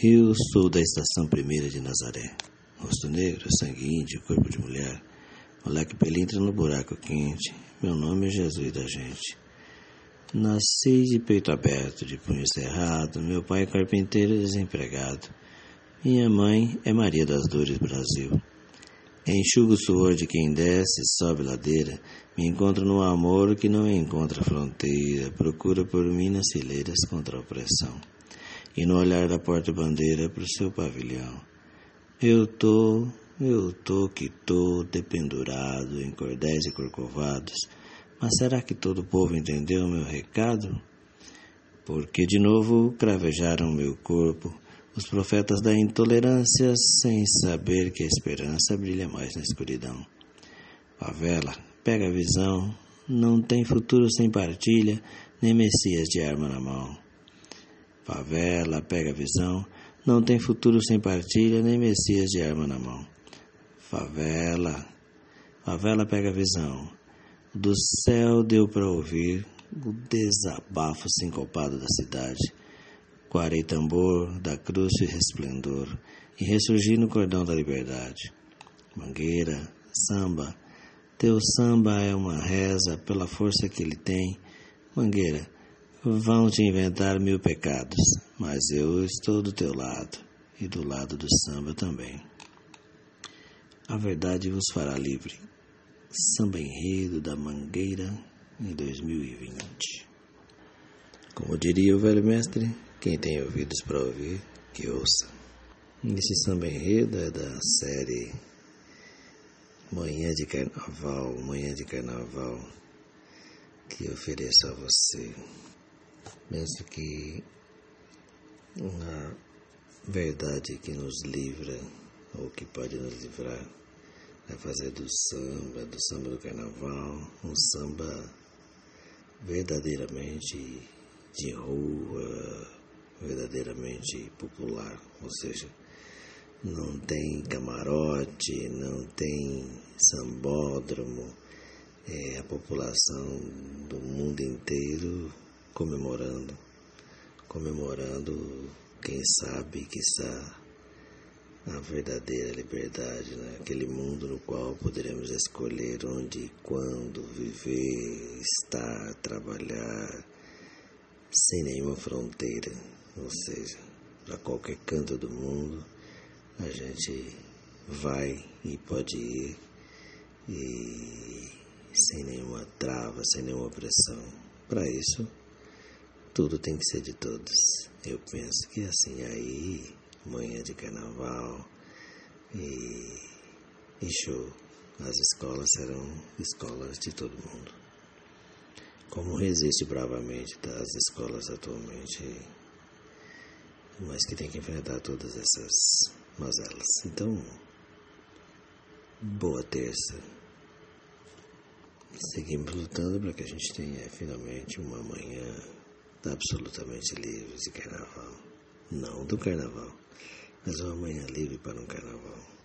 Eu sou da estação primeira de Nazaré. Rosto negro, sangue índio, corpo de mulher. Moleque pelintra no buraco quente. Meu nome é Jesus da gente. Nasci de peito aberto, de punho cerrado. Meu pai é carpinteiro desempregado. Minha mãe é Maria das Dores Brasil. Enxugo o suor de quem desce, sobe ladeira. Me encontro no amor que não encontra fronteira. Procura por mim nas fileiras contra a opressão e no olhar da porta-bandeira para o seu pavilhão. Eu tô, eu tô que tô dependurado em cordéis e corcovados, mas será que todo o povo entendeu o meu recado? Porque de novo cravejaram meu corpo os profetas da intolerância sem saber que a esperança brilha mais na escuridão. Favela, pega a visão, não tem futuro sem partilha, nem Messias de arma na mão. Favela, pega visão, não tem futuro sem partilha, nem Messias de arma na mão. Favela, favela pega visão. Do céu deu para ouvir o desabafo sincopado da cidade. Quarei tambor da cruz e resplendor, e ressurgir no cordão da liberdade. Mangueira, samba, teu samba é uma reza pela força que ele tem. Mangueira, Vão te inventar mil pecados, mas eu estou do teu lado e do lado do samba também. A verdade vos fará livre. Samba Enredo da Mangueira em 2020. Como diria o velho mestre, quem tem ouvidos para ouvir, que ouça. Esse samba enredo é da série Manhã de Carnaval, Manhã de Carnaval, que ofereço a você. Penso que uma verdade que nos livra, ou que pode nos livrar, é fazer do samba, do samba do carnaval, um samba verdadeiramente de rua, verdadeiramente popular, ou seja, não tem camarote, não tem sambódromo, é a população do mundo inteiro comemorando, comemorando, quem sabe, está a verdadeira liberdade, né? aquele mundo no qual poderemos escolher onde e quando viver, estar, trabalhar, sem nenhuma fronteira, ou seja, para qualquer canto do mundo, a gente vai e pode ir e sem nenhuma trava, sem nenhuma pressão. Para isso, tudo tem que ser de todos. Eu penso que assim aí, manhã de carnaval e, e show, as escolas serão escolas de todo mundo. Como resiste bravamente das escolas atualmente, mas que tem que enfrentar todas essas mazelas. Então, boa terça. Seguimos lutando para que a gente tenha finalmente uma manhã absolutamente livre de carnaval. Não do carnaval, mas uma manhã livre para um carnaval.